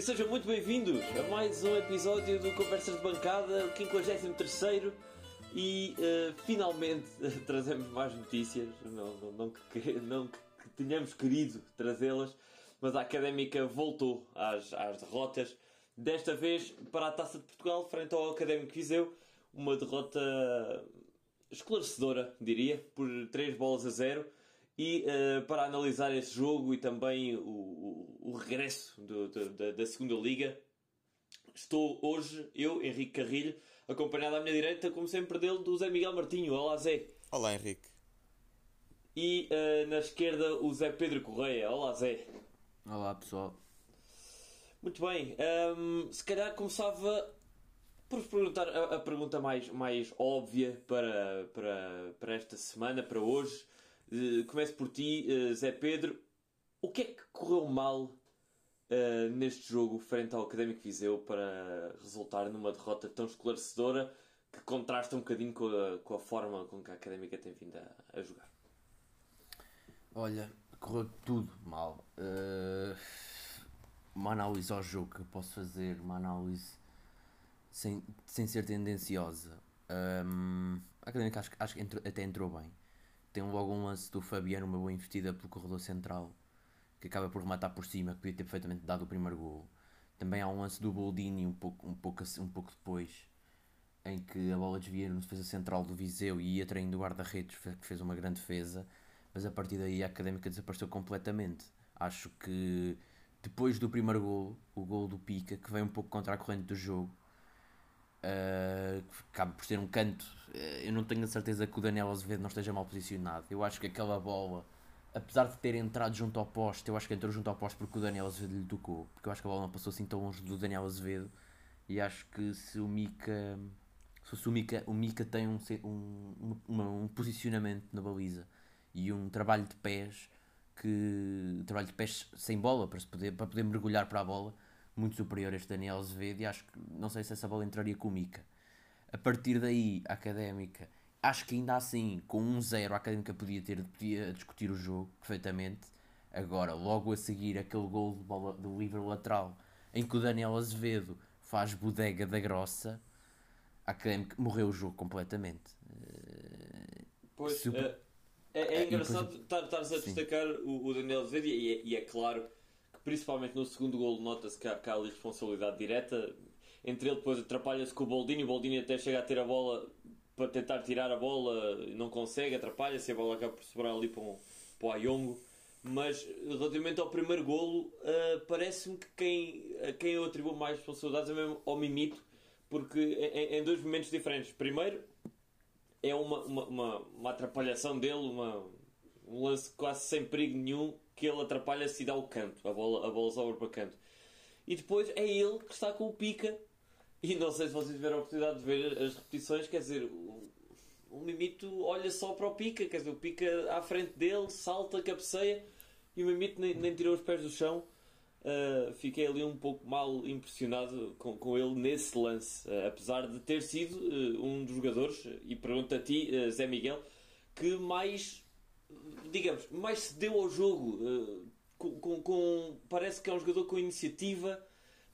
E sejam muito bem-vindos a mais um episódio do Conversas de Bancada, o 53 e uh, finalmente trazemos mais notícias, não, não, não, que, não que, que tenhamos querido trazê-las, mas a Académica voltou às, às derrotas, desta vez para a Taça de Portugal, frente ao Académico Viseu, uma derrota esclarecedora, diria, por 3 bolas a 0. E uh, para analisar esse jogo e também o, o, o regresso do, do, da, da segunda Liga, estou hoje, eu, Henrique Carrilho, acompanhado à minha direita, como sempre, dele, do Zé Miguel Martinho. Olá, Zé. Olá, Henrique. E uh, na esquerda, o Zé Pedro Correia. Olá, Zé. Olá, pessoal. Muito bem. Um, ehm, se calhar começava por perguntar a, a, pergunta mais, mais óbvia para, para, para esta semana, para hoje. Uh, começo por ti, uh, Zé Pedro. O que é que correu mal uh, neste jogo frente ao Académico Viseu para resultar numa derrota tão esclarecedora que contrasta um bocadinho com a, com a forma com que a Académica tem vindo a, a jogar? Olha, correu tudo mal. Uh, uma análise ao jogo que eu posso fazer, uma análise sem, sem ser tendenciosa. Um, a Académica acho, acho que entrou, até entrou bem. Tem logo um lance do Fabiano, uma boa investida pelo corredor central, que acaba por rematar por cima, que podia ter perfeitamente dado o primeiro gol. Também há um lance do Boldini um pouco, um pouco, um pouco depois, em que a bola desvia no defesa central do Viseu e ia traindo o guarda-redes, que fez uma grande defesa, mas a partir daí a Académica desapareceu completamente. Acho que depois do primeiro gol, o gol do Pica, que vem um pouco contra a corrente do jogo, Uh, acaba por ser um canto. Uh, eu não tenho a certeza que o Daniel Azevedo não esteja mal posicionado. Eu acho que aquela bola, apesar de ter entrado junto ao poste, eu acho que entrou junto ao poste porque o Daniel Azevedo lhe tocou. Porque eu acho que a bola não passou assim tão longe do Daniel Azevedo. E acho que se o Mika. Se o Mika, o Mika tem um, um, um, um posicionamento na baliza e um trabalho de pés que. trabalho de pés sem bola para, se poder, para poder mergulhar para a bola muito superior a este Daniel Azevedo e acho que não sei se essa bola entraria com o Mica. A partir daí, a Académica, acho que ainda assim, com 1-0, a Académica podia, ter, podia discutir o jogo perfeitamente. Agora, logo a seguir, aquele gol de bola do livre lateral em que o Daniel Azevedo faz bodega da grossa, a Académica morreu o jogo completamente. Pois, Super... é, é, é engraçado estares a destacar o, o Daniel Azevedo e é, e é claro principalmente no segundo gol, nota-se que que há ali responsabilidade direta. Entre ele depois atrapalha-se com o Boldini, o Boldini até chega a ter a bola para tentar tirar a bola, não consegue, atrapalha-se, a bola acaba por sobrar ali para, um, para o Ayongo. Mas relativamente ao primeiro golo, uh, parece-me que quem, a quem eu atribuo mais responsabilidades é mesmo ao Mimito, porque em, em dois momentos diferentes. Primeiro, é uma, uma, uma, uma atrapalhação dele, uma, um lance quase sem perigo nenhum, que ele atrapalha-se e dá o canto, a bola, a bola sobra para canto. E depois é ele que está com o pica. E não sei se vocês tiveram a oportunidade de ver as repetições, quer dizer, o, o Mimito olha só para o pica, quer dizer, o pica à frente dele, salta, cabeceia e o Mimito nem, nem tirou os pés do chão. Uh, fiquei ali um pouco mal impressionado com, com ele nesse lance, uh, apesar de ter sido uh, um dos jogadores, e pergunto a ti, Zé Miguel, que mais digamos, mais se deu ao jogo. Uh, com, com, com, parece que é um jogador com iniciativa,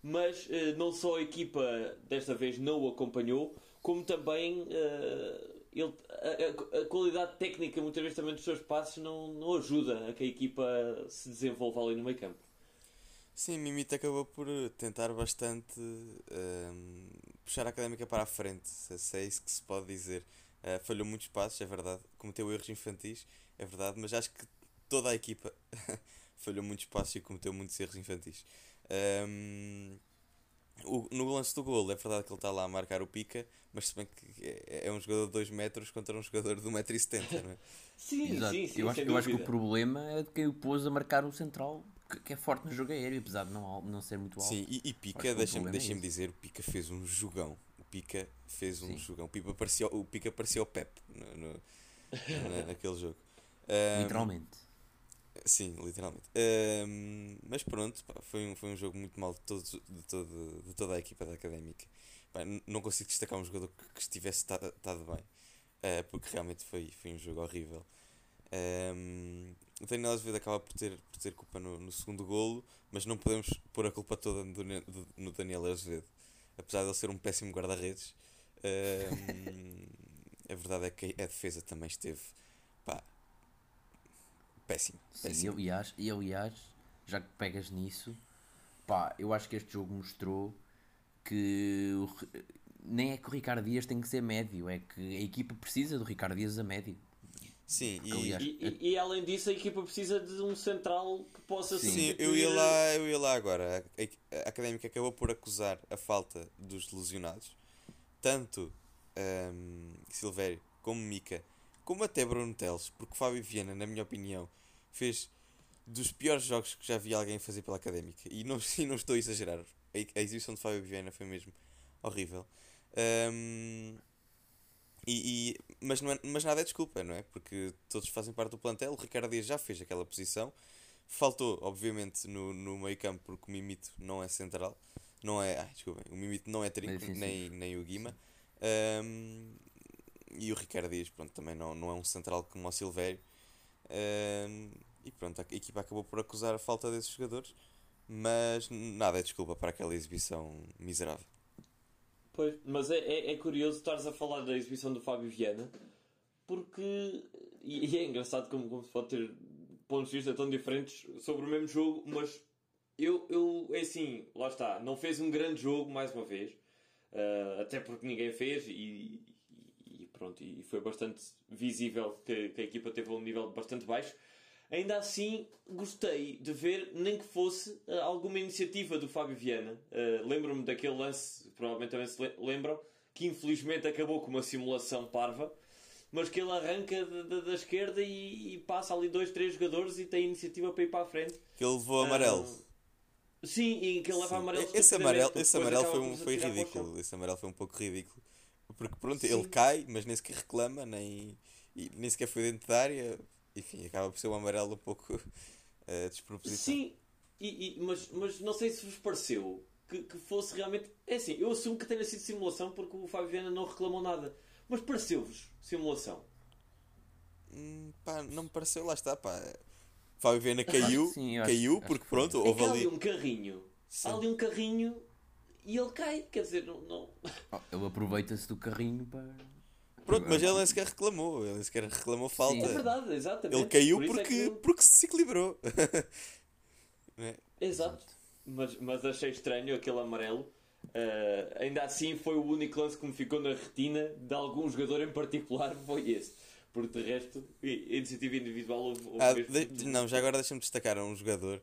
mas uh, não só a equipa desta vez não o acompanhou, como também uh, ele, a, a, qualidade técnica, muitas vezes também dos seus passos, não, não ajuda a que a equipa se desenvolva ali no meio campo. Sim, Mimito acabou por tentar bastante um, puxar a académica para a frente, se é isso que se pode dizer. Uh, falhou muitos passos, é verdade, cometeu erros infantis é verdade, mas acho que toda a equipa falhou muito espaço e cometeu muitos erros infantis. Um, o, no lance do gol, é verdade que ele está lá a marcar o pica, mas se bem que é, é um jogador de 2 metros contra um jogador de 1,70m, não é? sim, Exato. sim, sim, eu, acho, eu acho que o problema é de quem o pôs a marcar o central, que, que é forte no jogo aéreo, apesar de não, não ser muito alto. Sim, e, e Pica, deixa-me deixa é dizer, o Pica fez um jogão. Pica fez um sim. jogão. O Pica parecia, o Pica parecia o Pep no, no, naquele jogo. Um, literalmente. Sim, literalmente. Um, mas pronto, pá, foi, um, foi um jogo muito mal de, todos, de, todo, de toda a equipa da Académica. Pá, não consigo destacar um jogador que, que estivesse estado bem, uh, porque realmente foi, foi um jogo horrível. Um, o Daniel Azevedo acaba por ter, por ter culpa no, no segundo golo, mas não podemos pôr a culpa toda no, no Daniel Azevedo. Apesar de ele ser um péssimo guarda-redes, um, a verdade é que a defesa também esteve pá, péssimo. Sim, péssimo. Eu, aliás, e aliás, já que pegas nisso, pá, eu acho que este jogo mostrou que o, nem é que o Ricardo Dias tem que ser médio, é que a equipa precisa do Ricardo Dias a médio. Sim, e, e, e, e, além disso a equipa precisa de um central que possa Sim, Sim eu ia lá, eu ia lá agora. A, a, Académica acabou por acusar a falta dos lesionados, tanto um, Silvério como Mica, como até Bruno Teles, porque Fábio Viana, na minha opinião, fez dos piores jogos que já vi alguém fazer pela Académica. E não, e não estou a exagerar. A, a exibição de Fábio Viana foi mesmo horrível. Um, e, e, mas, não é, mas nada é desculpa, não é? Porque todos fazem parte do plantel. O Ricardo Dias já fez aquela posição. Faltou, obviamente, no, no meio campo, porque o Mimito não é central. Não é. Ai, desculpem. O Mimito não é trinco, nem, nem o Guima. Um, e o Ricardo Dias, pronto, também não, não é um central como o Silvério. Um, e pronto, a equipa acabou por acusar a falta desses jogadores. Mas nada é desculpa para aquela exibição miserável. Pois, mas é, é, é curioso estares a falar da exibição do Fábio Viana, porque. E, e é engraçado como, como se pode ter pontos de vista tão diferentes sobre o mesmo jogo, mas eu, eu é assim, lá está, não fez um grande jogo mais uma vez, uh, até porque ninguém fez e, e, pronto, e foi bastante visível que, que a equipa teve um nível bastante baixo. Ainda assim, gostei de ver, nem que fosse uh, alguma iniciativa do Fábio Viana. Uh, Lembro-me daquele lance, provavelmente também se lembram, que infelizmente acabou com uma simulação parva, mas que ele arranca da esquerda e, e, passa ali dois, três jogadores e tem iniciativa para ir para a frente. Que ele levou amarelo. Uh, sim, e que ele leva amarelo. Esse amarelo, esse amarelo foi, um, foi ridículo. Esse amarelo foi um pouco ridículo. Porque pronto, sim. ele cai, mas nem sequer reclama, nem, nem sequer foi dentro da área enfim, acaba por ser um amarelo um pouco uh, despropositado. Sim, e, e, mas, mas não sei se vos pareceu que, que fosse realmente. É assim, eu assumo que tenha sido simulação porque o Fábio Viana não reclamou nada. Mas pareceu-vos simulação? Hum, pá, não me pareceu, lá está, pá. Fábio Viana caiu, Sim, caiu acho, porque acho pronto, houve é ali... um carrinho. Sim. Há ali um carrinho e ele cai, quer dizer, não. não... Oh, ele aproveita-se do carrinho para. Pronto, mas ele nem sequer reclamou. Ele nem sequer reclamou falta. Sim, é verdade, exatamente. Ele caiu Por porque, é que... porque se equilibrou. é? Exato. Mas, mas achei estranho aquele amarelo. Uh, ainda assim, foi o único lance que me ficou na retina de algum jogador em particular. Foi esse. Porque de resto, iniciativa individual houve, houve ah, de, Não, já agora deixa-me destacar um jogador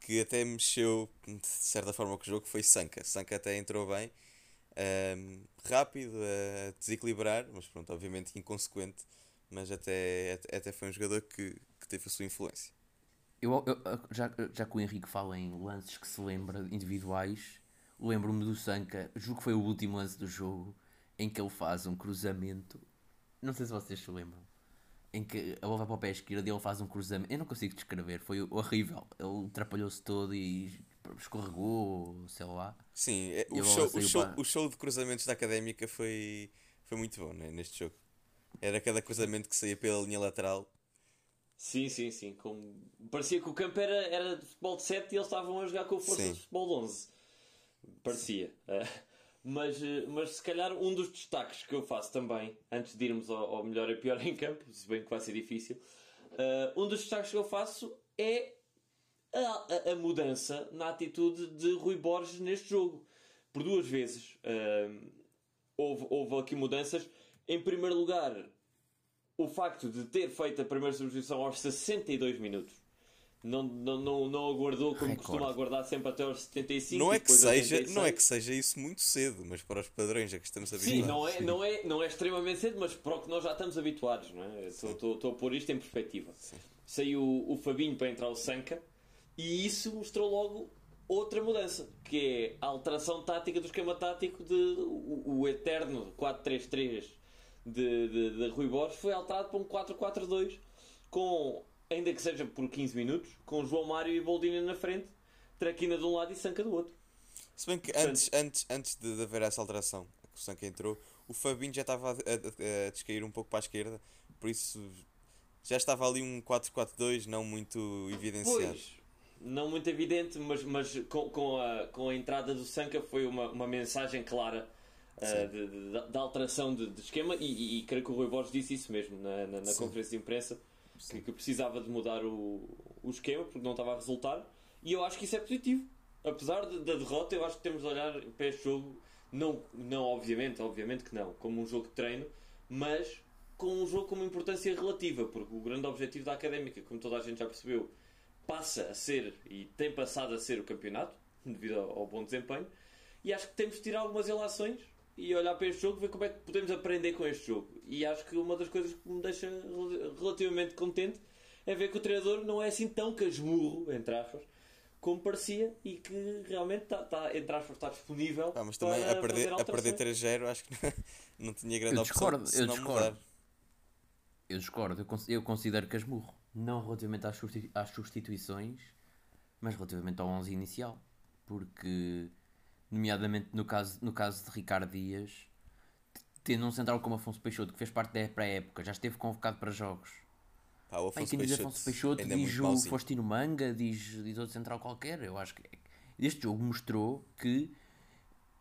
que até mexeu de certa forma com o jogo. Foi Sanka. Sanka até entrou bem um, rápido a desequilibrar, mas pronto, obviamente inconsequente, mas até, até foi um jogador que, que teve a sua influência. Eu, eu, já, já que o Henrique fala em lances que se lembra individuais, lembro-me do Sanka, julgo que foi o último lance do jogo em que ele faz um cruzamento. Não sei se vocês se lembram. Em que a bola vai para o pé esquerdo e ele faz um cruzamento. Eu não consigo descrever, foi horrível. Ele atrapalhou-se todo e escorregou, sei lá. Sim, é, o, show, o, show, para... o show de cruzamentos da académica foi, foi muito bom né, neste jogo. Era cada cruzamento que saía pela linha lateral. Sim, sim, sim. Com... Parecia que o campo era, era de futebol de 7 e eles estavam a jogar com força sim. de futebol de 11. Parecia. Uh, mas, uh, mas se calhar um dos destaques que eu faço também, antes de irmos ao, ao melhor e pior em campo, se bem que vai ser difícil, uh, um dos destaques que eu faço é a, a, a, mudança na atitude de Rui Borges neste jogo. Por duas vezes uh, houve, houve aqui mudanças. Em primeiro lugar, o facto de ter feito a primeira substituição aos 62 minutos. Não, não, não, não aguardou como Record. costuma aguardar sempre até aos 75. Não é, que seja, não é que seja isso muito cedo, mas para os padrões a que estamos habituados. Sim, não é, não, é, não é extremamente cedo, mas para o que nós já estamos habituados. Não é? estou, estou, estou a pôr isto em perspectiva. Sim. Saiu o, o Fabinho para entrar o Sanca e isso mostrou logo outra mudança, que é a alteração tática do esquema tático de o, o eterno 4-3-3 de, de, de, Rui Borges foi alterado para um 4-4-2 com, ainda que seja por 15 minutos, com João Mário e Boldina na frente, Traquina de um lado e Sanca do outro. Se bem que Portanto, antes, antes, antes de, de haver essa alteração, que o Sanca entrou, o Fabinho já estava a, a, a descair um pouco para a esquerda, por isso já estava ali um 4-4-2 não muito evidenciado. Pois, não muito evidente, mas, mas com, com, a, com a entrada do Sanca foi uma, uma mensagem clara uh, de, de, de, alteração de, de esquema e, e, e, creio que o Rui Borges disse isso mesmo na, na, na conferência de imprensa que, que, precisava de mudar o, o esquema porque não estava a resultar. E eu acho que isso é positivo. Apesar da derrota eu acho que temos de olhar para este jogo não, não obviamente, obviamente que não como um jogo de treino mas com um jogo com uma importância relativa porque o grande objetivo da Académica como toda a gente já percebeu passa a ser e tem passado a ser o campeonato devido ao, ao bom desempenho e acho que temos de tirar algumas relações e olhar para este jogo, ver como é que podemos aprender com este jogo. E acho que uma das coisas que me deixa relativamente contente é ver que o treinador não é assim tão casmurro, entre aspas, como parecia e que realmente está, está entre aspas, está disponível. Ah, mas também a perder, a perder 3-0 acho que não tinha grande eu discordo, opção. Eu discordo. Eu discordo, eu considero casmurro. Não relativamente às substituições, mas relativamente ao 11 inicial. Porque nomeadamente no caso, no caso de Ricardo Dias, tendo um central como Afonso Peixoto, que fez parte da pré-época, já esteve convocado para jogos. Pá, o Afonso diz Afonso Peixoto diz o Faustino Manga, diz, diz outro central qualquer. Eu acho que este jogo mostrou que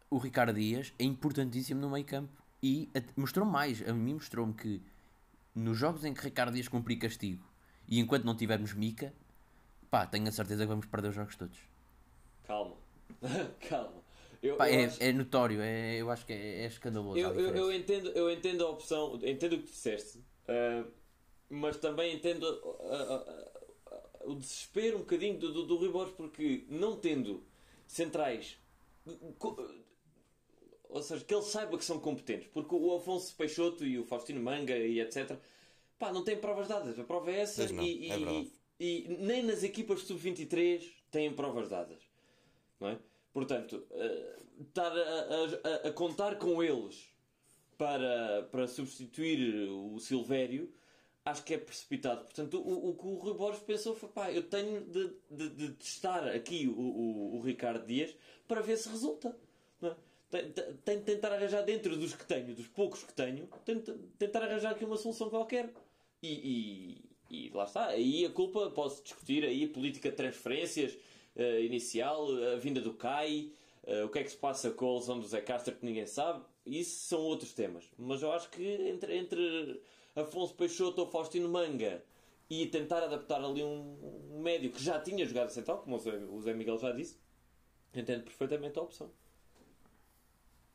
o Ricardo Dias é importantíssimo no meio campo e mostrou mais. A mim mostrou-me que nos jogos em que Ricardo Dias cumprir castigo e enquanto não tivermos Mica, pá, tenho a certeza que vamos perder os jogos todos. Calma, calma. Eu, Pá, eu é, acho... é, notório, é, eu acho que é, é escandaloso. Eu, eu, eu, entendo, eu entendo a opção, entendo o que disseste, uh, mas também entendo uh, uh, o desespero um bocadinho do, do, do Rui Borges, porque não tendo centrais, ou seja, que ele saiba que são competentes, porque o Afonso Peixoto e o Faustino Manga e etc. Pá, não têm provas dadas. A prova é essa e, é e, e, nem nas equipas sub-23 têm provas dadas. Não é? Portanto, uh, estar a, a, a, contar com eles para, para substituir o Silvério acho que é precipitado. Portanto, o, o que o Rui Borges pensou foi: pá, eu tenho de, de, de testar aqui o, o, o, Ricardo Dias para ver se resulta. É? Tenho de tentar arranjar dentro dos que tenho, dos poucos que tenho, tenho tentar arranjar aqui uma solução qualquer. E, e, e lá está. Aí a culpa, posso discutir aí a política de transferências uh, inicial, a vinda do CAI, uh, o que é que se passa com a lesão do Zé Castro que ninguém sabe. Isso são outros temas. Mas eu acho que entre, entre Afonso Peixoto ou Faustino Manga e tentar adaptar ali um, um médio que já tinha jogado central, como o Zé, Miguel já disse, entendo perfeitamente a opção.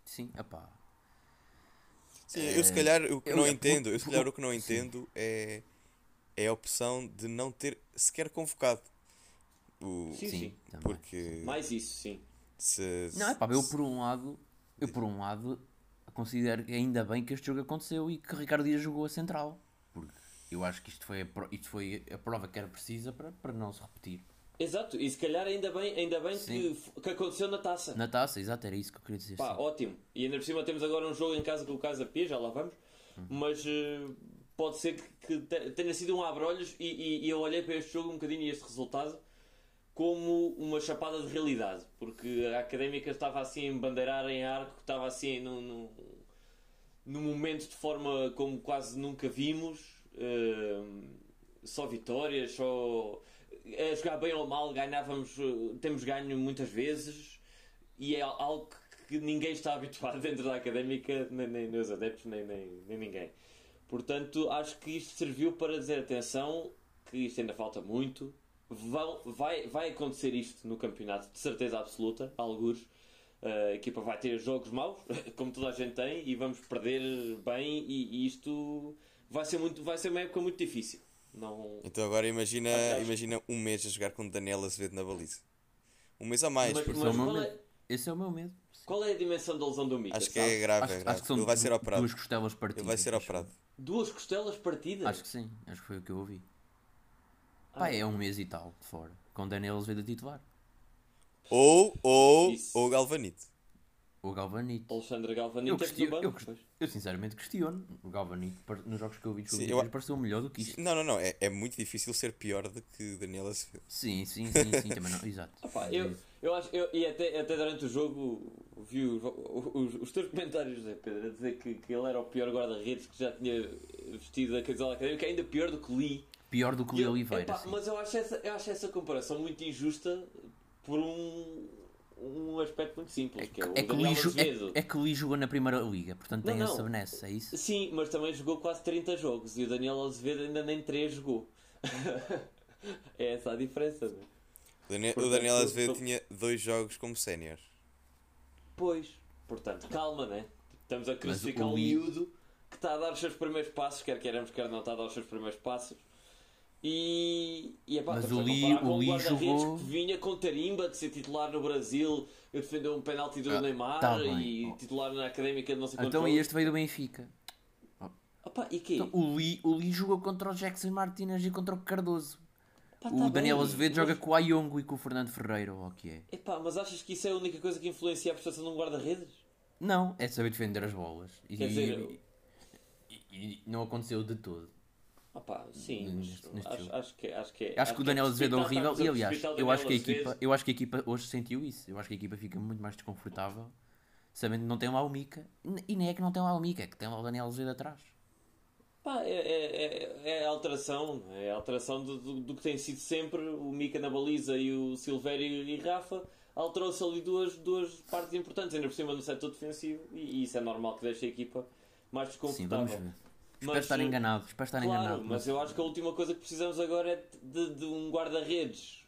Sim, epá. Sim, eu se calhar o que eu, não entendo, eu se calhar o que não entendo é, é a opção de não ter sequer convocado. O, sim, sim. Porque. Mais isso, sim. Se, não, é pá, eu por um lado, eu por um lado considero que ainda bem que este jogo aconteceu e que Ricardo Dias jogou a central. Porque eu acho que isto foi a, isto foi a prova que era precisa para, para não se repetir. Exato, e se calhar ainda bem, ainda bem que, que aconteceu na taça. Na taça, exato, era isso que eu queria dizer. Pá, sim. ótimo. E ainda por cima temos agora um jogo em casa com o Casa Pia, já lá vamos. Hum. Mas uh, pode ser que, que, tenha sido um abre-olhos e, e, e, eu olhei para este jogo um bocadinho e este resultado como uma chapada de realidade, porque a académica estava assim a bandeirar em arco, estava assim num, num, num momento de forma como quase nunca vimos, uh, só vitórias, só a jogar bem ou mal, ganhávamos, temos ganho muitas vezes e é algo que ninguém está habituado dentro da académica, nem, nem os adeptos, nem, nem, nem ninguém. Portanto, acho que isto serviu para dizer atenção que isto ainda falta muito, vão, vai, vai acontecer isto no campeonato, de certeza absoluta, alguns. A equipa vai ter jogos maus, como toda a gente tem, e vamos perder bem, e, e isto vai ser, muito, vai ser uma época muito difícil. Não... Então agora imagina, imagina um mês a jogar com Daniel Azevedo na baliza. Um mês a mais. Mas, mas é, é... Esse é o meu medo. Qual é a dimensão da lesão do Mika? Acho que é grave, acho, é grave. Acho que são Ele vai ser operado. Duas costelas partidas. Ele vai ser operado. Duas costelas partidas? Acho que sim, acho que foi o que eu ouvi. Pá, é um mês e tal de fora. Com Daniel Azevedo a titular. Ou, ou, ou Galvanite. O Galvanito. Alexandre Galvanito Eu, é question- banco, eu, pois. eu sinceramente questiono. O Galvanito, nos jogos que eu vi de Sim, eu- pareceu melhor do que isto. Não, não, não. É, é muito difícil ser pior do que Daniel Acevedo. Sim, sim, sim, sim, também não. Exato. Ah pá, eu, eu acho, eu, e até, até durante o jogo vi os, os, os teus comentários, José Pedro, a dizer que, que ele era o pior guarda-redes que já tinha vestido a camisola académica, ainda pior do que Lee. Pior do que o eu- Lee Oliveira. epá, mas eu acho, essa, eu acho essa comparação muito injusta por um, um aspecto muito simples, que é o É que, o Daniel Lee, jo- Azevedo. é, é que o Lee jogou na primeira liga, portanto tem Não, essa benesse, é isso? Sim, mas também jogou quase 30 jogos e o Daniel Azevedo ainda nem 3 jogou. é essa a diferença, não é? O Daniel, o Portanto, Daniel eu- Azevedo tinha dois jogos como sénior. Pois, portanto, calma, né? Estamos a crucificar o um miúdo que está a dar os seus primeiros passos, quer queiramos, quer não, está a dar os seus primeiros passos. E, e epá, Mas o Lee- comparar o um guarda-redes jogou- que vinha com tarimba de ser titular no Brasil, eu defendeu um penalti do Ah, Neymar tá e titular na académica de não sei Então e este veio do Benfica. Opa, e quê? Então, o, Lee, o Lee jogou contra o Jackson Martinez e contra o Cardoso. Pá, o tá Daniel bem, Azevedo mas- joga com o Ayongo e com o Fernando Ferreira, ou o que é? Epá, mas achas que isso é a única coisa que influencia a prestação de um guarda-redes? Não, é saber defender as bolas. E, Quer dizer, e- e não aconteceu de todo. Opá, sim, Neste- neste acho, acho que, acho que é. Acho que o Daniel é Azevedo é horrível e aliás, eu acho, que a equipa, eu acho que a equipa hoje sentiu isso. Eu acho que a equipa fica muito mais desconfortável sabendo que não tem lá o Mica. E nem é que não tem lá o Mica, é que tem lá o Daniel Azevedo atrás. Pá, é, é, é, é a alteração, é alteração do, do, do que tem sido sempre o Mica na baliza e o Silvério e Rafa. Alterou-se ali duas, duas partes importantes, ainda por cima no setor defensivo, e, e isso é normal que deixe a equipa mais Sim, desconfortável. ver. Espero Mas, estar eh, enganado, espero estar Claro, enganado. mas eu acho que a última coisa que precisamos agora é de, de um guarda-redes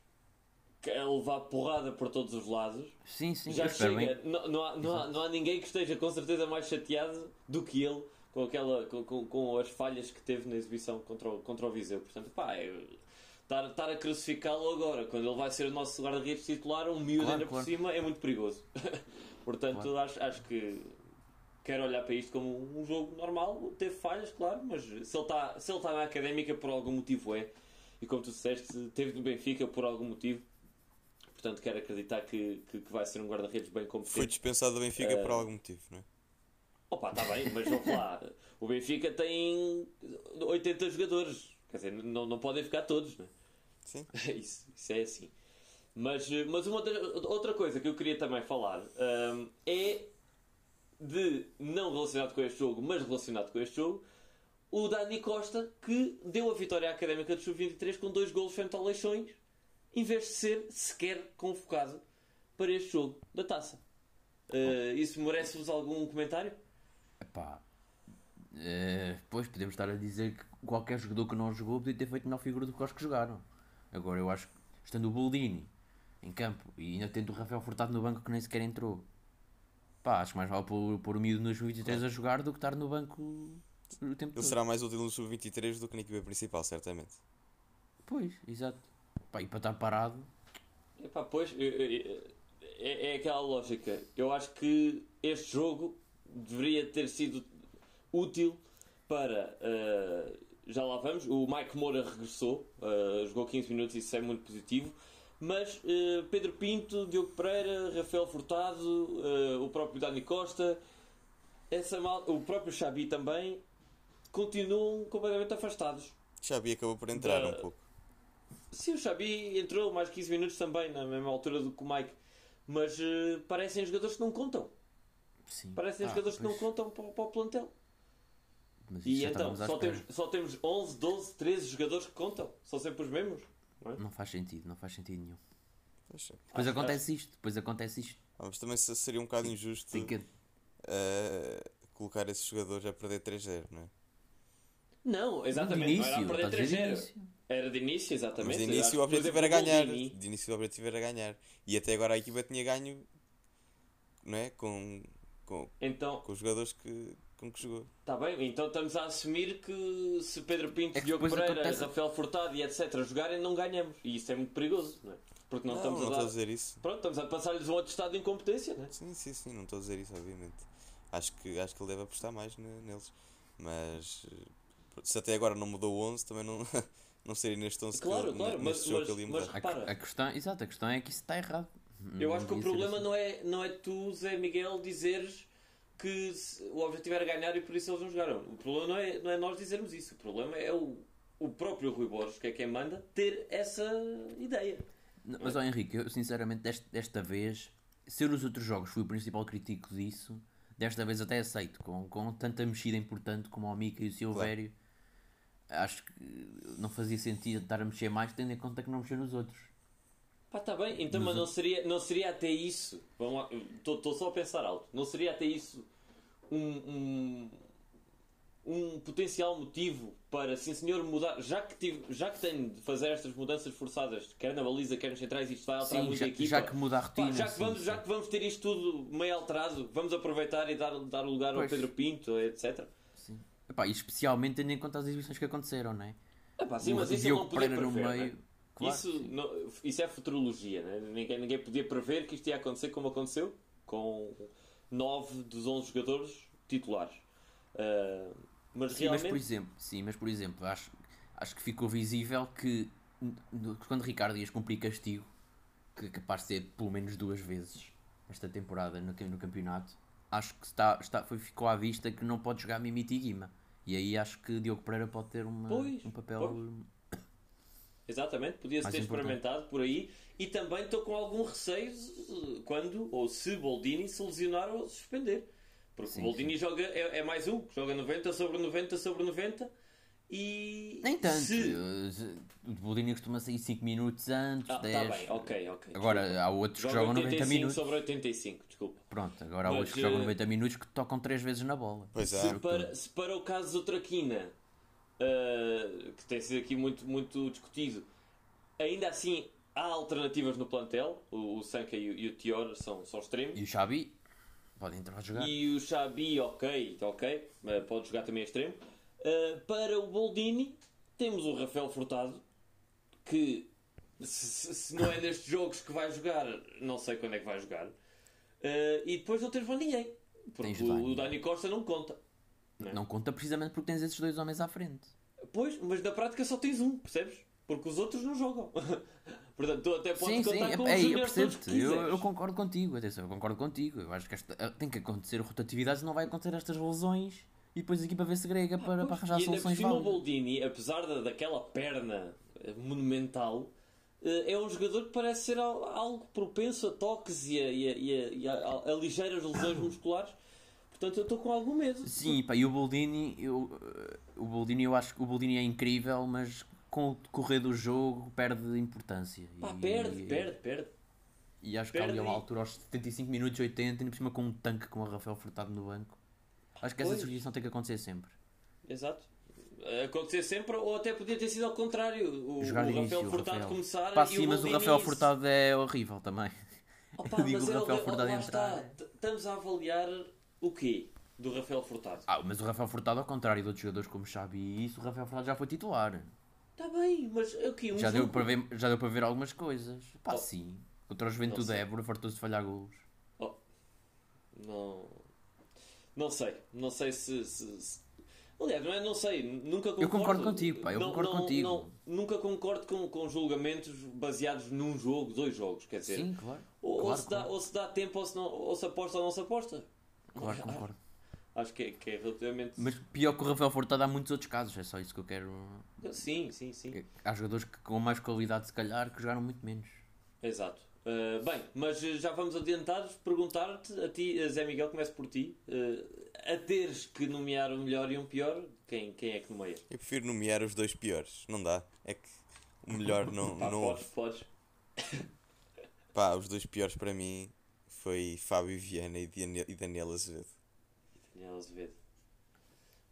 que é levar porrada por todos os lados. Sim, sim, Já chega, não, não, há, não, há, não há ninguém que esteja com certeza mais chateado do que ele com, aquela, com, com, com as falhas que teve na exibição contra o, contra o Viseu. Portanto, pá, é, estar, estar a crucificá-lo agora, quando ele vai ser o nosso guarda-redes titular, um miúdo Claro, ainda claro. por cima, é muito perigoso. Portanto, Claro. acho, acho que quero olhar para isto como um jogo normal. Teve falhas, claro, mas se ele está se ele está na académica, por algum motivo é. E como tu disseste, teve no Benfica por algum motivo. Portanto, quero acreditar que, que, que vai ser um guarda-redes bem competente. Foi dispensado do Benfica por Eh, algum motivo, não é? Opa, está bem, mas vamos lá. O Benfica tem 80 jogadores. Quer dizer, não, não podem ficar todos, não é? Sim. Isso, isso é assim. Mas, mas uma outra- outra coisa que eu queria também falar hum, é de, não relacionado com este jogo, mas relacionado com este jogo, o Dani Costa que deu a vitória à Académica do Sub-23 com dois golos frente ao Leixões, em vez de ser sequer convocado para este jogo da taça. Eh, isso merece-vos algum comentário? Epá, eh, pois podemos estar a dizer que qualquer jogador que não jogou podia ter feito melhor figura do que os que jogaram. Agora eu acho que estando o Boldini em campo e ainda tendo o Rafael Furtado no banco que nem sequer entrou, pá, acho que mais vale pôr, pôr o miúdo nos 23 a jogar do que estar no banco o tempo Ele todo. será mais útil no sub-23 do que na equipa principal, certamente. Pois, exato. Pá, e para estar parado, Epá, pois, é, é aquela lógica. Eu acho que este jogo deveria ter sido útil para. eh, já lá vamos. O Mike Moura regressou, eh, jogou 15 minutos, isso é muito positivo. Mas eh, Pedro Pinto, Diogo Pereira, Rafael Furtado, eh, o próprio Dani Costa, essa mal, o próprio Xabi também, continuam completamente afastados. Xabi acabou por entrar Da- um pouco. Sim, o Xabi entrou mais 15 minutos também, na mesma altura do que o Mike. Mas eh, parecem jogadores que não contam. sim. Parecem Ah, jogadores que não pois, contam para, para o plantel. E então, só temos, só temos 11, 12, 13 jogadores que contam. São sempre os mesmos. Não é? Não faz sentido, não faz sentido nenhum. Pois é. Depois Acho- acontece isto, depois acontece isto. Ah, mas também se- seria um bocado injusto Fica, eh, colocar esses jogadores a perder 3-0, não é? Não, exatamente. não era a início, perder estás a dizer de 3-0. início. Era de início, exatamente. Mas de início o objetivo era ganhar. De início o objetivo era ganhar. E até agora a equipa tinha ganho, não é? Com, com, Então, com os jogadores que, com que jogou. está bem. Então estamos a assumir que se Pedro Pinto, É Diogo Pereira, acontece- Rafael Furtado e etc. jogarem, não ganhamos. E isso é muito perigoso, não é? Porque não, Não, estamos não a estou a dar... dizer isso. Pronto, estamos a passar-lhes um atestado de incompetência, não é? Sim, sim, sim, não estou a dizer isso, obviamente. Acho que, acho que ele deve apostar mais ne- neles. Mas eh, se até agora não mudou o 11, também não, não seria neste 11 Claro, que, claro, neste mas- jogo mas- que ele ia mas- mudar. A, Repara. a questão, exato, a questão é que isso está errado. Eu acho que o problema assim. não, é, não é tu, Zé Miguel, dizeres que o objetivo era ganhar e por isso eles não jogaram. O problema não é, não é nós dizermos isso. O problema é o, o próprio Rui Borges, que é quem manda, ter essa ideia. Não, mas, ó Henrique, eu sinceramente, desta, desta vez, se eu nos outros jogos fui o principal crítico disso, desta vez até aceito. Com, com tanta mexida importante como o Mica e o Silvério, claro. acho que não fazia sentido estar a mexer mais, tendo em conta que não mexeu nos outros. Pá, tá bem, então, mas não seria, não seria até isso. Estou só a pensar alto. Não seria até isso um, um, um potencial motivo para, sim senhor, mudar. Já que, tive, já que tenho de fazer estas mudanças forçadas, quer na baliza, quer nos centrais, isto vai alterar sim, muito já, a equipa. Já que muda a rotina. Pá, já, que vamos, sim, já que vamos ter isto tudo meio alterado, vamos aproveitar e dar, dar lugar pois. ao Pedro Pinto, etc. Sim. Epá, e especialmente tendo em conta as exibições que aconteceram, não é? Epá, sim, mas isso eu não podia prever, no meio. Né? Claro, isso, não, isso é futurologia, né? ninguém, ninguém podia prever que isto ia acontecer como aconteceu, com 9 dos 11 jogadores titulares. Uh, mas sim, realmente... mas por exemplo, sim, mas por exemplo, acho, acho que ficou visível que quando Ricardo Dias cumprir castigo, que é capaz de ser pelo menos duas vezes esta temporada no, no campeonato, acho que está, está, foi, ficou à vista que não pode jogar Mimiti e Guima. E aí acho que Diogo Pereira pode ter uma, pois, um papel pois. Exatamente, podia-se ter experimentado por aí. E também estou com algum receio quando ou se Boldini se lesionar ou suspender. Porque sim, Boldini sim. joga, é, é, mais um, joga 90 sobre 90 sobre 90 e. Nem tanto. Se... O Boldini costuma sair 5 minutos antes. Ah, 10. Tá bem, ok, ok. Agora desculpa. há outros que jogam 90 minutos. sobre 85, desculpa. Pronto, agora há Mas, outros que jogam 90 minutos que tocam 3 vezes na bola. Pois é. Se para, se para o caso do Traquina uh, que tem sido aqui muito, muito discutido. Ainda assim, há alternativas no plantel. O, o Sanka e o, e o Tior são, são extremos. E o Xabi pode entrar a jogar. E o Xabi, ok, ok, uh, pode jogar também extremo. Uh, para o Boldini, temos o Rafael Furtado, que se, se, não é nestes jogos que vai jogar, não sei quando é que vai jogar. Uh, e depois não tens ninguém. Porque o, o Dani Costa não conta. Não, é? não conta precisamente porque tens esses dois homens à frente. Pois, mas na prática só tens um, percebes? Porque os outros não jogam. Portanto, tu até podes sim, contar sim, com é, os eu percebo eu, eu, concordo contigo, atenção, eu concordo contigo. Eu acho que esta, eh, tem que acontecer rotatividade, não vai acontecer estas lesões e depois a equipa vê-se grega para, ah, para arranjar e soluções E o Boldini, apesar da, daquela perna eh, monumental, eh, é um jogador que parece ser algo propenso a toques e a, e a, e a, a ligeiras lesões musculares Portanto, eu estou com algum medo. Sim, pá, e o Boldini, eu, o Boldini, eu acho que o Boldini é incrível, mas com o decorrer do jogo perde importância. Pá, e, perde, perde, perde. E acho perde que ali a uma altura, aos 75 minutos, 80, ainda por cima com um tanque com o Rafael Furtado no banco. Acho que essa substituição tem que acontecer sempre. Exato. Acontecer sempre, ou até podia ter sido ao contrário. O, Jogar o Rafael início, Furtado Rafael. começar Pá, sim, mas o Rafael Furtado é horrível também. Opa, eu digo o Rafael ele, Furtado entrar. Está. Estamos a avaliar o quê? Do Rafael Furtado. Ah, mas o Rafael Furtado, ao contrário de outros jogadores como Xabi e isso, o Rafael Furtado já foi titular. Está bem, mas o quê? Um já, jogo... deu para ver, já deu para ver algumas coisas. Pá, oh. sim. Contra o Juventude de Évora, fartou-se de falhar golos. Oh. Não... Não sei. Não sei se... se, se... Aliás, não, é, não sei, nunca concordo. Eu concordo contigo, pá, eu não, concordo não, contigo. Não, nunca concordo com, com julgamentos baseados num jogo, dois jogos, quer dizer. Sim, claro. Ou, claro, ou se, claro. Dá, ou se dá tempo ou se, não, ou se aposta ou não se aposta. Claro, concordo. Acho que é, que é relativamente. Mas pior que o Rafael Furtado há muitos outros casos, é só isso que eu quero. Sim, sim, sim. Há jogadores que, com mais qualidade, se calhar, que jogaram muito menos. Exato. Uh, bem, mas já vamos adiantados. Perguntar-te, a ti, Zé Miguel, começo por ti. Uh, a teres que nomear o melhor e um pior, quem, quem é que nomeia? Eu prefiro nomear os dois piores, não dá. É que o melhor não. Pá, não... Podes, podes. Pá, os dois piores para mim foi Fábio Viana e Daniel, e Daniel Azevedo. Daniel Azevedo.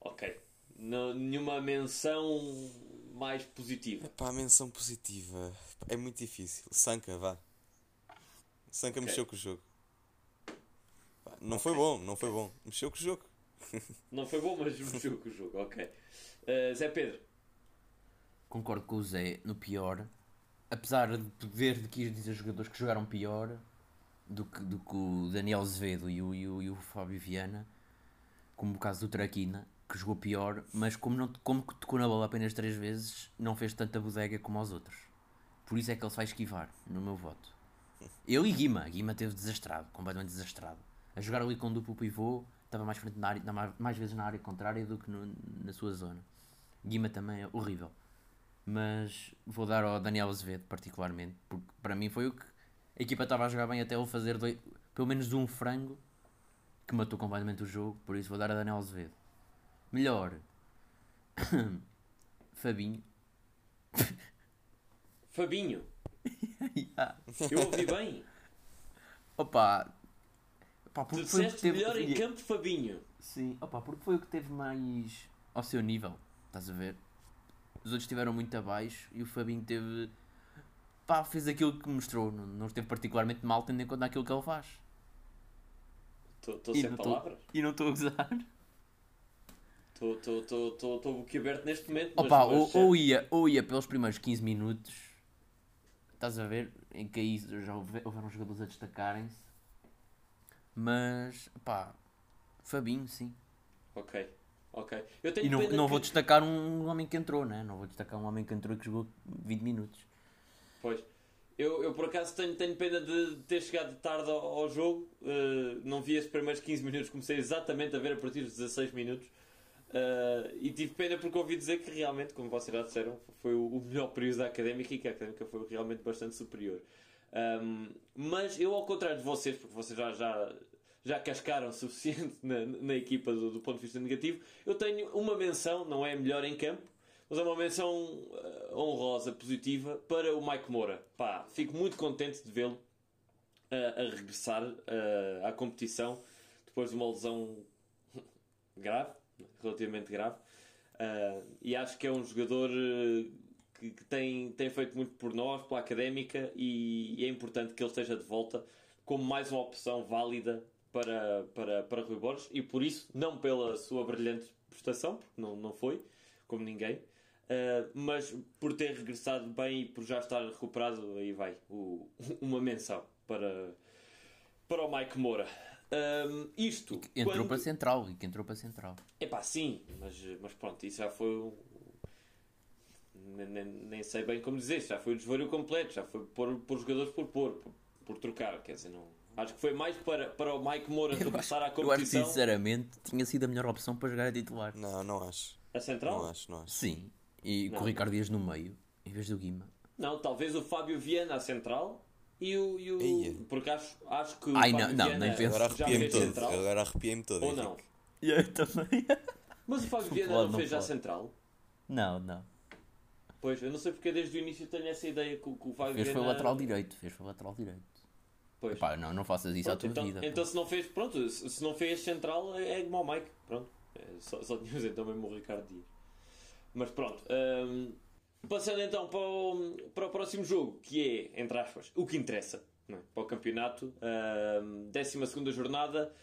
Ok. Não, nenhuma menção mais positiva. Pá, menção positiva. É muito difícil. Sanka, vá. Sanka okay. mexeu com o jogo. Não okay. foi bom, não foi bom. Mexeu com o jogo. Não foi bom, mas mexeu com o jogo. Ok. Uh, Zé Pedro. Concordo com o Zé no pior. Apesar de ver de que dizer jogadores que jogaram pior do que, do que o Daniel Azevedo e o, e o, e o Fábio Viana como o caso do Traquina, que jogou pior, mas como, não, como tocou na bola apenas três vezes, não fez tanta bodega como os outros. Por isso é que ele se vai esquivar, no meu voto. Eu e Guima. Guima teve desastrado, completamente desastrado. A jogar ali com duplo pivô, estava mais, frente na área, mais vezes na área contrária do que no, na sua zona. Guima também é horrível. Mas vou dar ao Daniel Azevedo, particularmente, porque para mim foi o que a equipa estava a jogar bem até ele fazer dois, pelo menos um frango que matou completamente o jogo. Por isso vou dar a Daniel Azevedo. Melhor, Fabinho. Fabinho. yeah. Eu ouvi bem. Opa. Opa porque tu foi disseste teve... melhor em campo Fabinho. Sim, opa, porque foi o que teve mais ao seu nível. Estás a ver? Os outros estiveram muito abaixo e o Fabinho teve. Pá, fez aquilo que mostrou. Não, não esteve particularmente mal tendo em conta aquilo que ele faz. Estou sem palavras. Tô, e não estou a gozar. Estou boquiaberto neste momento. Opa, mas, mas, ou, ou, ia, ou ia pelos primeiros 15 minutos, estás a ver, em que aí já houveram jogadores a destacarem-se. Mas, pá, Fabinho, sim. Ok, ok. e não, não que... vou destacar um homem que entrou, né? Não vou destacar um homem que entrou e que jogou 20 minutos. Pois. Eu, eu por acaso tenho, tenho pena de ter chegado tarde ao, ao jogo. Uh, não vi esses primeiros 15 minutos, comecei exatamente a ver a partir dos 16 minutos. Uh, e tive pena porque ouvi dizer que realmente, como vocês já disseram, foi o, o melhor período da académica e que a académica foi realmente bastante superior. Um, mas eu, ao contrário de vocês, porque vocês já, já, já cascaram o suficiente na, na equipa do, do, ponto de vista negativo, eu tenho uma menção, não é melhor em campo, mas é uma menção uh, honrosa, positiva, para o Mike Moura. Pá, fico muito contente de vê-lo uh, a regressar uh, à competição depois de uma lesão grave relativamente grave. E acho que é um jogador que, que, tem, tem feito muito por nós, pela académica, e, e, é importante que ele esteja de volta como mais uma opção válida para, para, para Rui Borges, e por isso, não pela sua brilhante prestação, porque não, não foi, como ninguém, uh, mas por ter regressado bem e por já estar recuperado, aí vai o, uma menção para, para o Mike Moura. Um, isto. E entrou quando... para central, e que entrou para central. É pá, sim, mas, mas pronto, isso já foi. Nem, nem, sei bem como dizer, já foi o desvario completo, já foi por, por jogadores por pôr, por, por, trocar, quer dizer, não. Acho que foi mais para, para o Mike Moura regressar à competição. Eu acho que, sinceramente, tinha sido a melhor opção para jogar a titular. Não, não acho. A central? Não acho, não acho. Sim, e não. com o Ricardo Dias no meio, em vez do Guima. Não, talvez o Fábio Viana à central e o. E o porque acho, acho que. Ai, não, não, nem penso. Agora arrepiei-me todo. Agora arrepiei-me todo. Ou não? Eu também. Mas o Fábio Viana não, não fez já central? Não, não. Pois, eu não sei porque desde o início tenho essa ideia que, que o Fábio fez Viana. Fez foi o lateral direito. Fez foi o lateral direito. Pois. Epá, não, não faças isso pronto, à tua então, vida. Então, pô. se não fez, pronto, se não fez central, é, é como o Mike. Pronto. É, só, só tínhamos então mesmo o Ricardo Dias. Mas pronto. Hum, passando então para o, para o próximo jogo, que é, entre aspas, o que interessa é? para o campeonato. Uh, 12 jornada.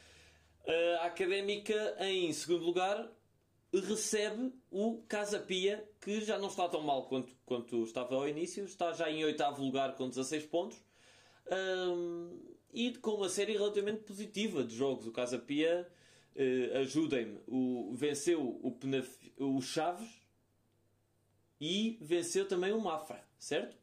A Académica, em segundo lugar, recebe o Casa Pia, que já não está tão mal quanto, quanto estava ao início. Está já em oitavo lugar com 16 pontos. Uh, e com uma série relativamente positiva de jogos. O Casa Pia, uh, ajudem-me, o, venceu o, Penaf, o Chaves e venceu também o Mafra, certo?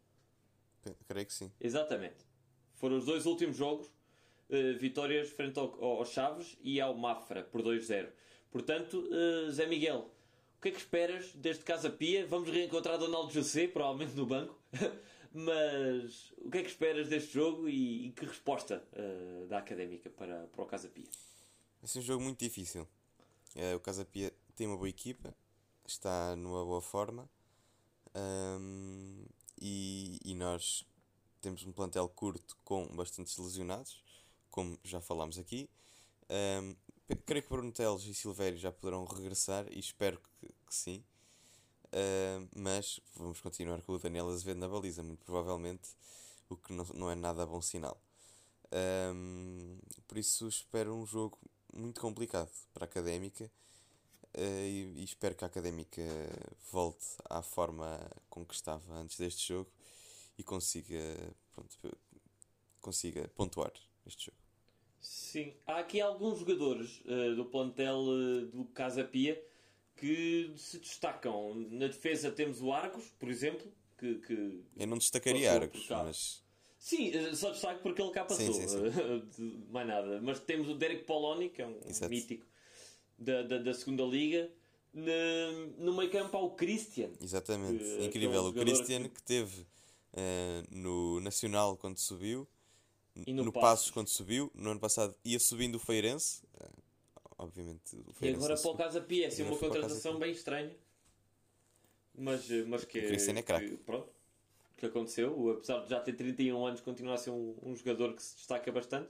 Creio que sim. Exatamente. Foram os dois últimos jogos, uh, vitórias frente ao, ao, Chaves e ao Mafra por 2-0. Portanto, uh, Zé Miguel, o que é que esperas deste Casa Pia? Vamos reencontrar Donaldo José, provavelmente no banco. Mas o que é que esperas deste jogo e, e que resposta uh, da Académica para, para o Casa Pia? Vai ser um jogo muito difícil. o Casa Pia tem uma boa equipa, está numa boa forma um, e, e nós temos um plantel curto com bastantes lesionados, como já falámos aqui. Um, creio que Bruno Teles e Silvério já poderão regressar e espero que, que sim. Uh, mas vamos continuar com o Daniel Azevedo na baliza, muito provavelmente, o que não, não é nada bom sinal. Um, por isso espero um jogo muito complicado para a Académica e, e, espero que a Académica volte à forma com que estava antes deste jogo e consiga, pronto, consiga pontuar este jogo. Sim, há aqui alguns jogadores uh, do plantel uh, do Casa Pia que se destacam. Na defesa temos o Argos, por exemplo, que. que Eu não destacaria Argos, mas. Sim, eh, só destaque porque ele cá passou. Sim, sim, sim. Mais nada. Mas temos o Derek Poloni, que é um, um mítico da, da, da, segunda liga. No, no meio campo há o Christian. Exatamente, que, incrível. Que é um o Christian que, que teve uh, no Nacional quando subiu, e no, no Passos. Passos quando subiu, no ano passado ia subindo o Feirense. Uh, obviamente, o Feirense. E agora para o Casa Pia, é uma contratação bem estranha. Mas, mas que. O Christian é craque. Pronto que aconteceu, apesar de já ter 31 anos, continua a ser um, um jogador que se destaca bastante.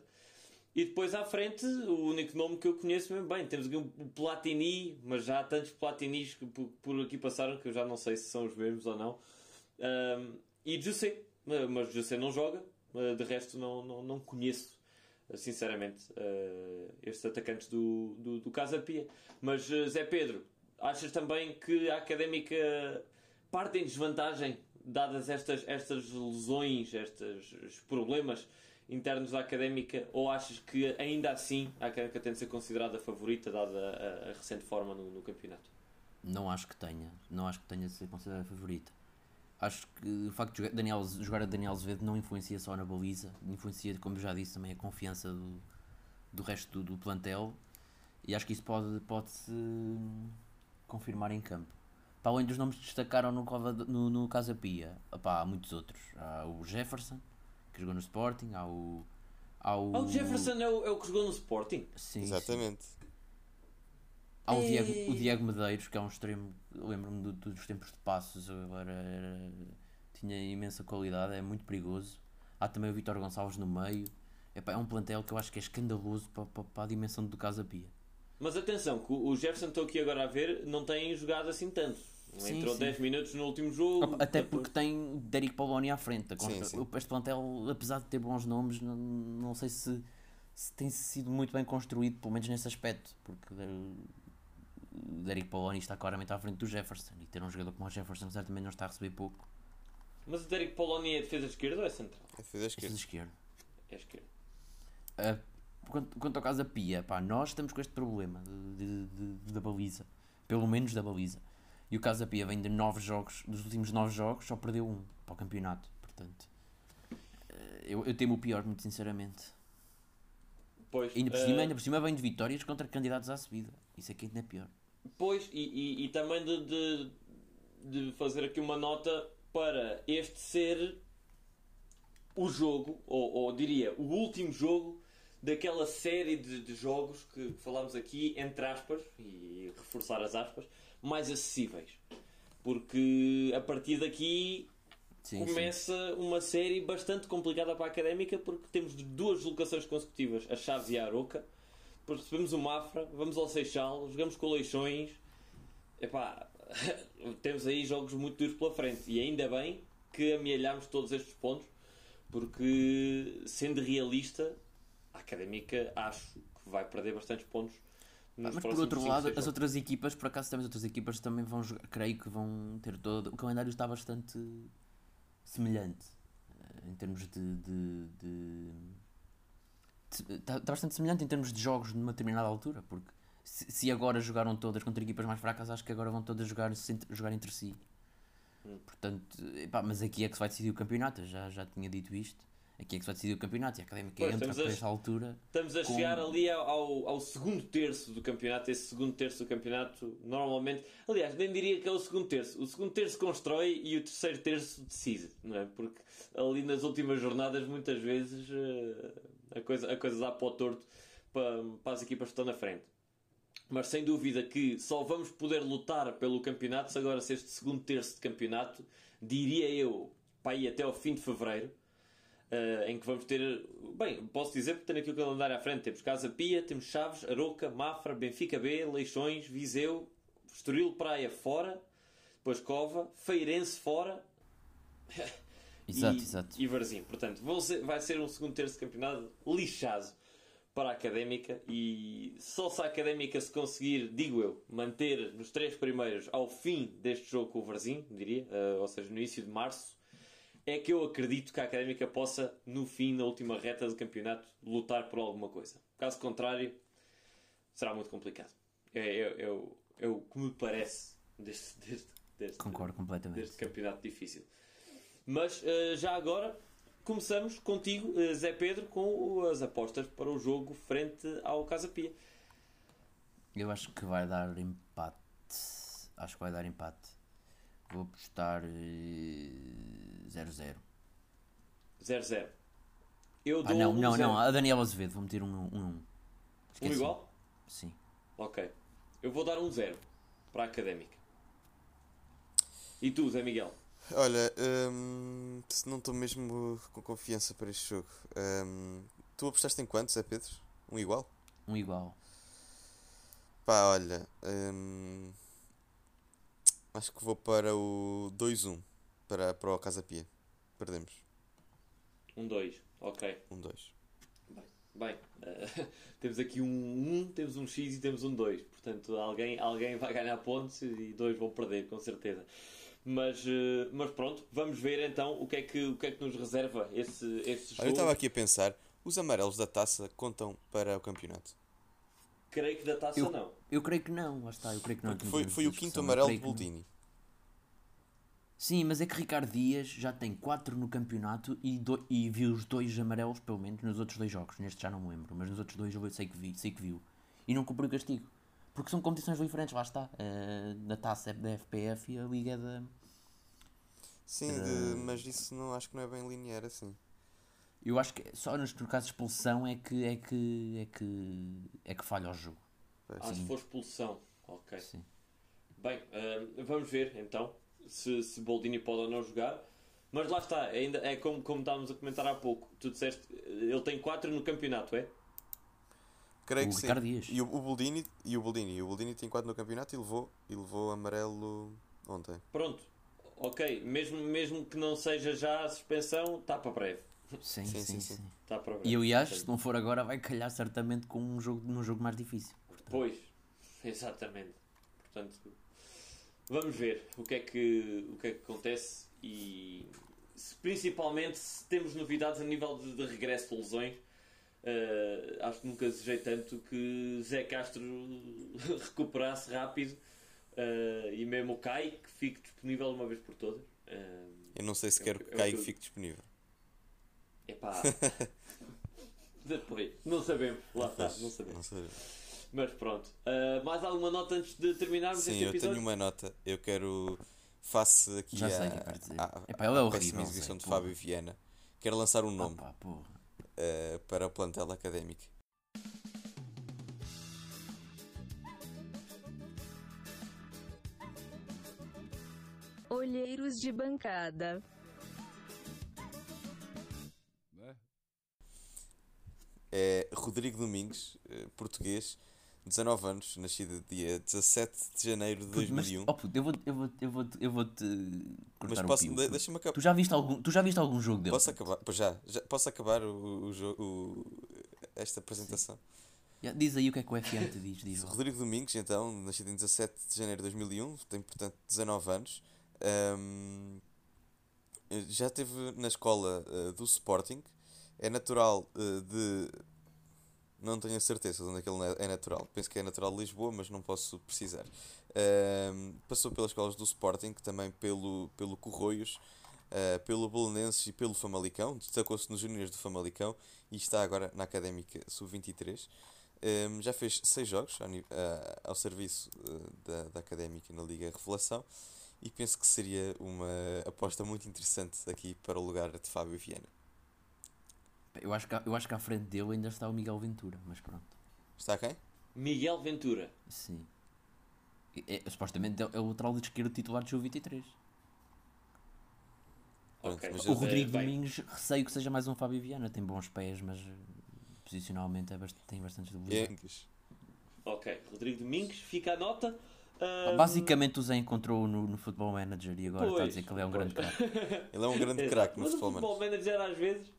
E depois à frente, o único nome que eu conheço mesmo bem, temos aqui o Platini, mas já há tantos Platinis que por, aqui passaram que eu já não sei se são os mesmos ou não. Um, e José, mas José não joga, de resto não, não, não conheço, sinceramente, uh, estes atacantes do, do, do Casa Pia. Mas uh, Zé Pedro, achas também que a académica parte em desvantagem dadas estas, estas lesões, estes problemas internos da académica, ou achas que ainda assim a académica tem de ser considerada favorita, dada a, a recente forma no, no, campeonato? Não acho que tenha, não acho que tenha de ser considerada favorita. Acho que o facto de Daniel, jogar a Daniel Azevedo não influencia só na baliza, influencia, como já disse, também a confiança do, do resto do, do plantel e acho que isso pode, pode se confirmar em campo. Para além dos nomes que destacaram no, no, no Casa Pia, há muitos outros. Há o Jefferson, que jogou no Sporting, há o. Há o... Ah, o Jefferson é o, é o que jogou no Sporting? Sim. Exatamente. Sim. Há o Diego, o Diego Medeiros, que é um extremo. Lembro-me do, dos tempos de passos, agora era, tinha imensa qualidade, é muito perigoso. Há também o Vitor Gonçalves no meio. Epá, é um plantel que eu acho que é escandaloso para, para, para a dimensão do Casa Pia. Mas atenção, que o Jefferson, estou aqui agora a ver, não tem jogado assim tanto. Sim, Entrou sim. 10 minutos no último jogo. Até porque tem Derek Poloni à frente. Sim, sim. Este plantel, apesar de ter bons nomes, não, não sei se, se tem sido muito bem construído, pelo menos nesse aspecto. Porque Derek Poloni está claramente à frente do Jefferson. E ter um jogador como o Jefferson certamente não está a receber pouco. Mas o Derek Poloni é defesa esquerda ou é central? É defesa esquerda. É esquerda. É esquerda. Uh, quanto, quanto ao caso da Pia, pá, nós estamos com este problema de, de, de, da baliza. Pelo menos da baliza e o Casa Pia vem de nove jogos, dos últimos nove jogos, só perdeu um para o campeonato. Portanto, eh, eu, eu temo o pior, muito sinceramente. Pois, ainda, por cima, uh... ainda por cima vem de vitórias contra candidatos à subida. Isso é que ainda é pior. Pois, e, e, e também de, de, de, fazer aqui uma nota para este ser o jogo, ou, ou diria, o último jogo daquela série de, de jogos que falámos aqui, entre aspas, e reforçar as aspas, mais acessíveis. Porque a partir daqui sim, começa sim. uma série bastante complicada para a académica porque temos duas locações consecutivas, a Chaves e a Aroca. Depois recebemos o Mafra, vamos ao Seixal, jogamos com o Leixões. Epá, temos aí jogos muito duros pela frente. E ainda bem que amealhamos todos estes pontos, porque sendo realista, a académica acho que vai perder bastantes pontos mas por outro lado, as outras equipas, por acaso temos outras equipas também vão jogar, creio que vão ter todo. O calendário está bastante semelhante eh, em termos de. de, de, de está, está, bastante semelhante em termos de jogos numa determinada altura, porque se, se, agora jogaram todas contra equipas mais fracas, acho que agora vão todas jogar, jogar entre si. Hum. Portanto, epá, mas aqui é que se vai decidir o campeonato, já, já tinha dito isto aqui é que se vai decidir o campeonato e a Académica pois, entra para esta altura. Estamos a com... chegar ali ao, ao segundo terço do campeonato. Esse segundo terço do campeonato, normalmente, aliás, nem diria que é o segundo terço. O segundo terço constrói e o terceiro terço decide, não é? Porque ali nas últimas jornadas, muitas vezes, eh, a coisa, a coisa dá para o torto para, para as equipas que estão na frente. Mas sem dúvida que só vamos poder lutar pelo campeonato se agora se este segundo terço de campeonato, diria eu, para ir até ao fim de fevereiro Uh, em que vamos ter. Bem, posso dizer porque tenho aqui o calendário à frente. Temos Casa Pia, temos Chaves, Aroca, Mafra, Benfica B, Leixões, Viseu, Estoril Praia fora, depois Cova, Feirense fora. exato, e, exato. E Varzim. Portanto, ser, vai ser um segundo terço de campeonato lixado para a Académica e só se a Académica se conseguir, digo eu, manter nos três primeiros ao fim deste jogo com o Varzim, diria, uh, ou seja, no início de março, é que eu acredito que a Académica possa, no fim, na última reta do campeonato, lutar por alguma coisa. Caso contrário, será muito complicado. É, é, é, o, é o que me parece deste, deste, deste, Concordo completamente. deste campeonato difícil. Mas uh, já agora, começamos contigo, Zé Pedro, com as apostas para o jogo frente ao Casa Pia. Eu acho que vai dar empate. Acho que vai dar empate. Vou apostar 0-0. 0-0. Eu dou ah, não, um não, zero. não. A Daniel Azevedo, vou meter um 1. Um, um. um igual? Sim. Ok. Eu vou dar um 0 para a Académica. E tu, Zé Miguel? Olha, hum, não estou mesmo com confiança para este jogo. Hum, tu apostaste em quanto, Zé Pedro? Um igual? Um igual. Pá, olha. Hum, acho que vou para o 2-1 para, para o Casa Pia. Perdemos. Um 2, ok. Um 2. Bem, bem uh, temos aqui um 1, um, temos um X e temos um 2. Portanto, alguém, alguém vai ganhar pontos e dois vão perder, com certeza. Mas, uh, mas pronto, vamos ver então o que é que, o que, é que nos reserva esse, esse jogo. Eu estava aqui a pensar, os amarelos da taça contam para o campeonato? Creio que da taça eu, não. Eu creio que não, lá está, eu creio que não. Foi, foi o quinto amarelo de Boldini. Sim, mas é que Ricardo Dias já tem 4 no campeonato e, do, e viu os dois amarelos, pelo menos, nos outros dois jogos. Neste já não me lembro, mas nos outros dois eu sei que, vi, sei que viu. E não cumpriu o castigo. Porque são competições diferentes, lá está. Uh, da taça é da FPF e a Liga é da. Sim, uh, de, mas isso não acho que não é bem linear assim. Eu acho que só nos no caso de expulsão é que é que é que é que falha o jogo. Ah, se for expulsão, ok. Sim. Bem, uh, vamos ver então se, se Boldini pode ou não jogar. Mas lá está, ainda é como, como estávamos a comentar há pouco. Tu disseste, ele tem 4 no campeonato, é? Creio o que Ricardo sim. Dias. E o, o Boldini, e o Boldini, o Boldini tem 4 no campeonato e levou, e levou amarelo ontem. Pronto. Ok, mesmo, mesmo que não seja já a suspensão, está para breve. Sim, sim, sim. sim, sim. Tá. E o IAS, se não for agora, vai calhar certamente com um jogo, num jogo mais difícil. Portanto. Pois, exatamente. Portanto, vamos ver o que é que, o que, é que acontece e se, principalmente se temos novidades a nível de, de regresso de lesões. Uh, acho que nunca desejei tanto que Zé Castro recuperasse rápido uh, e mesmo o Kai que fique disponível uma vez por todas. Uh, eu não sei se é quero que o Kai que fique disponível. Epá. Depois, não sabemos. Lá está, não sabemos. Não sabemos. Mas pronto. Uh, mais alguma nota antes de terminarmos Sim, este episódio? Sim, eu tenho uma nota. Eu quero, face aqui Já sei, a, a, Epá, ele é horrível, exibição de Fábio Viana, quero lançar um nome Opa, uh, para o plantel académico. Olheiros de bancada. Rodrigo Domingos, eh, português, 19 anos, nascido dia 17 de janeiro de 2001. Mas, oh puto, eu vou, eu vou, eu vou, eu vou te cortar Mas posso, um deixa-me acabar. Tu já viste algum, tu já viste algum jogo dele? Posso acabar? Pois já, já posso acabar o, o, o esta apresentação. Yeah, diz aí o que é que o FM te diz, diz Rodrigo Domingos, então, nascido em 17 de janeiro de 2001, tem portanto 19 anos. Um, já esteve na escola uh, do Sporting, é natural uh, de não tenho a certeza de onde é que ele é natural. Penso que é natural de Lisboa, mas não posso precisar. Uh, passou pelas escolas do Sporting, também pelo, pelo Corroios, uh, pelo Belenenses e pelo Famalicão. Destacou-se nos juniores do Famalicão e está agora na Académica Sub-23. Um, já fez seis jogos ao, uh, ao serviço da, da Académica na Liga Revelação e penso que seria uma aposta muito interessante aqui para o lugar de Fábio Viana. Eu acho, que, eu acho que à frente dele ainda está o Miguel Ventura, mas pronto. Está quem? Miguel Ventura. Sim. É, é, supostamente é, é o lateral de esquerda titular de 23 Okay. O Rodrigo Domingos, receio que seja mais um Fábio Viana. Tem bons pés, mas posicionalmente é bast tem bastantes debilidades. Ok, Rodrigo Domingos, fica a nota. Um... Basicamente o Zé encontrou no, no Football Manager e agora pois, está a dizer que ele é um pois. grande craque. ele é um grande craque no Football Manager. o Football Manager às vezes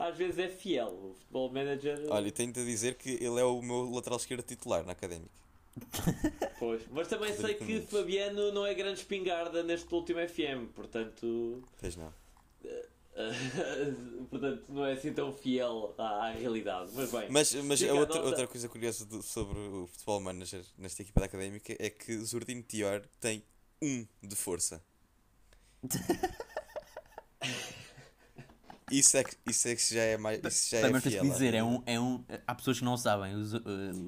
às vezes é fiel. O futebol manager. Olha, tenho-te a dizer que ele é o meu lateral esquerdo titular na académica. Pois, mas também sei que Fabiano não é grande espingarda neste último FM, portanto. Pois não. portanto, não é assim tão fiel à, à realidade. Mas bem, mas, mas a outra, outra coisa curiosa do, sobre o futebol manager nesta equipa da académica é que Zurdino Tior tem um de força. isso, é que, isso é que já é mais. Isso já é mas tens que dizer, é um, é um. Há pessoas que não sabem. Os, uh,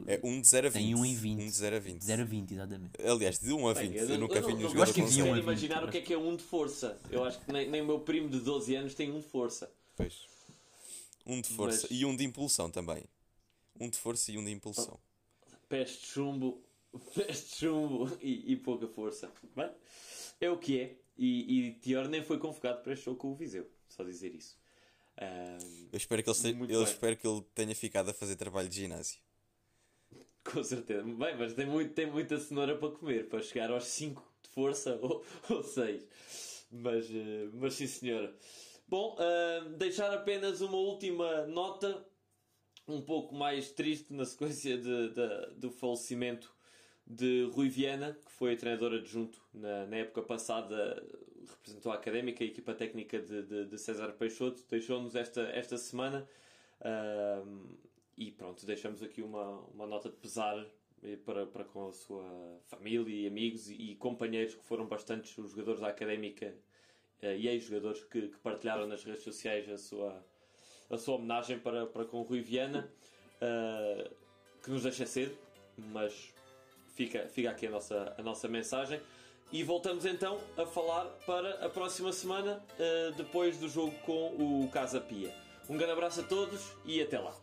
é 1 um de 0 a 20. Tem 1 um em 20. 1 um de 0 a 20. 0 a 20, exatamente. Aliás, de 1 a 20. Bem, eu, eu, nunca vi nenhum jogador com 0 imaginar o que é que é 1 de força. Eu acho que nem, nem o meu primo de 12 anos tem 1 de força. Pois. 1 de força mas... e 1 de impulsão também. 1 de força e 1 de impulsão. Pés de chumbo, pés de chumbo e, e pouca força. Bem, é o que é. E, e Tior nem foi convocado para este jogo com o Viseu. Só dizer isso. Um, eu espero que ele, eu espero que ele tenha ficado a fazer trabalho de ginásio. Com certeza. Bem, mas tem, muito, tem muita cenoura para comer, para chegar aos 5 de força ou 6. Mas, uh, mas sim, senhora. Bom, uh, deixar apenas uma última nota, um pouco mais triste na sequência de, de, do falecimento de Rui Viana, que foi treinador adjunto na, na época passada, representou a académica, a equipa técnica de, de, de César Peixoto, deixou-nos esta, esta semana. E pronto, deixamos aqui uma, uma nota de pesar para, para com a sua família e amigos e, e companheiros que foram bastantes os jogadores da académica uh, e ex-jogadores que, que, partilharam nas redes sociais a sua, a sua homenagem para, para com o Rui Viana, uh, que nos deixa cedo, mas fica, fica aqui a nossa, a nossa mensagem. E voltamos então a falar para a próxima semana, uh, depois do jogo com o Casa Pia. Um grande abraço a todos e até lá.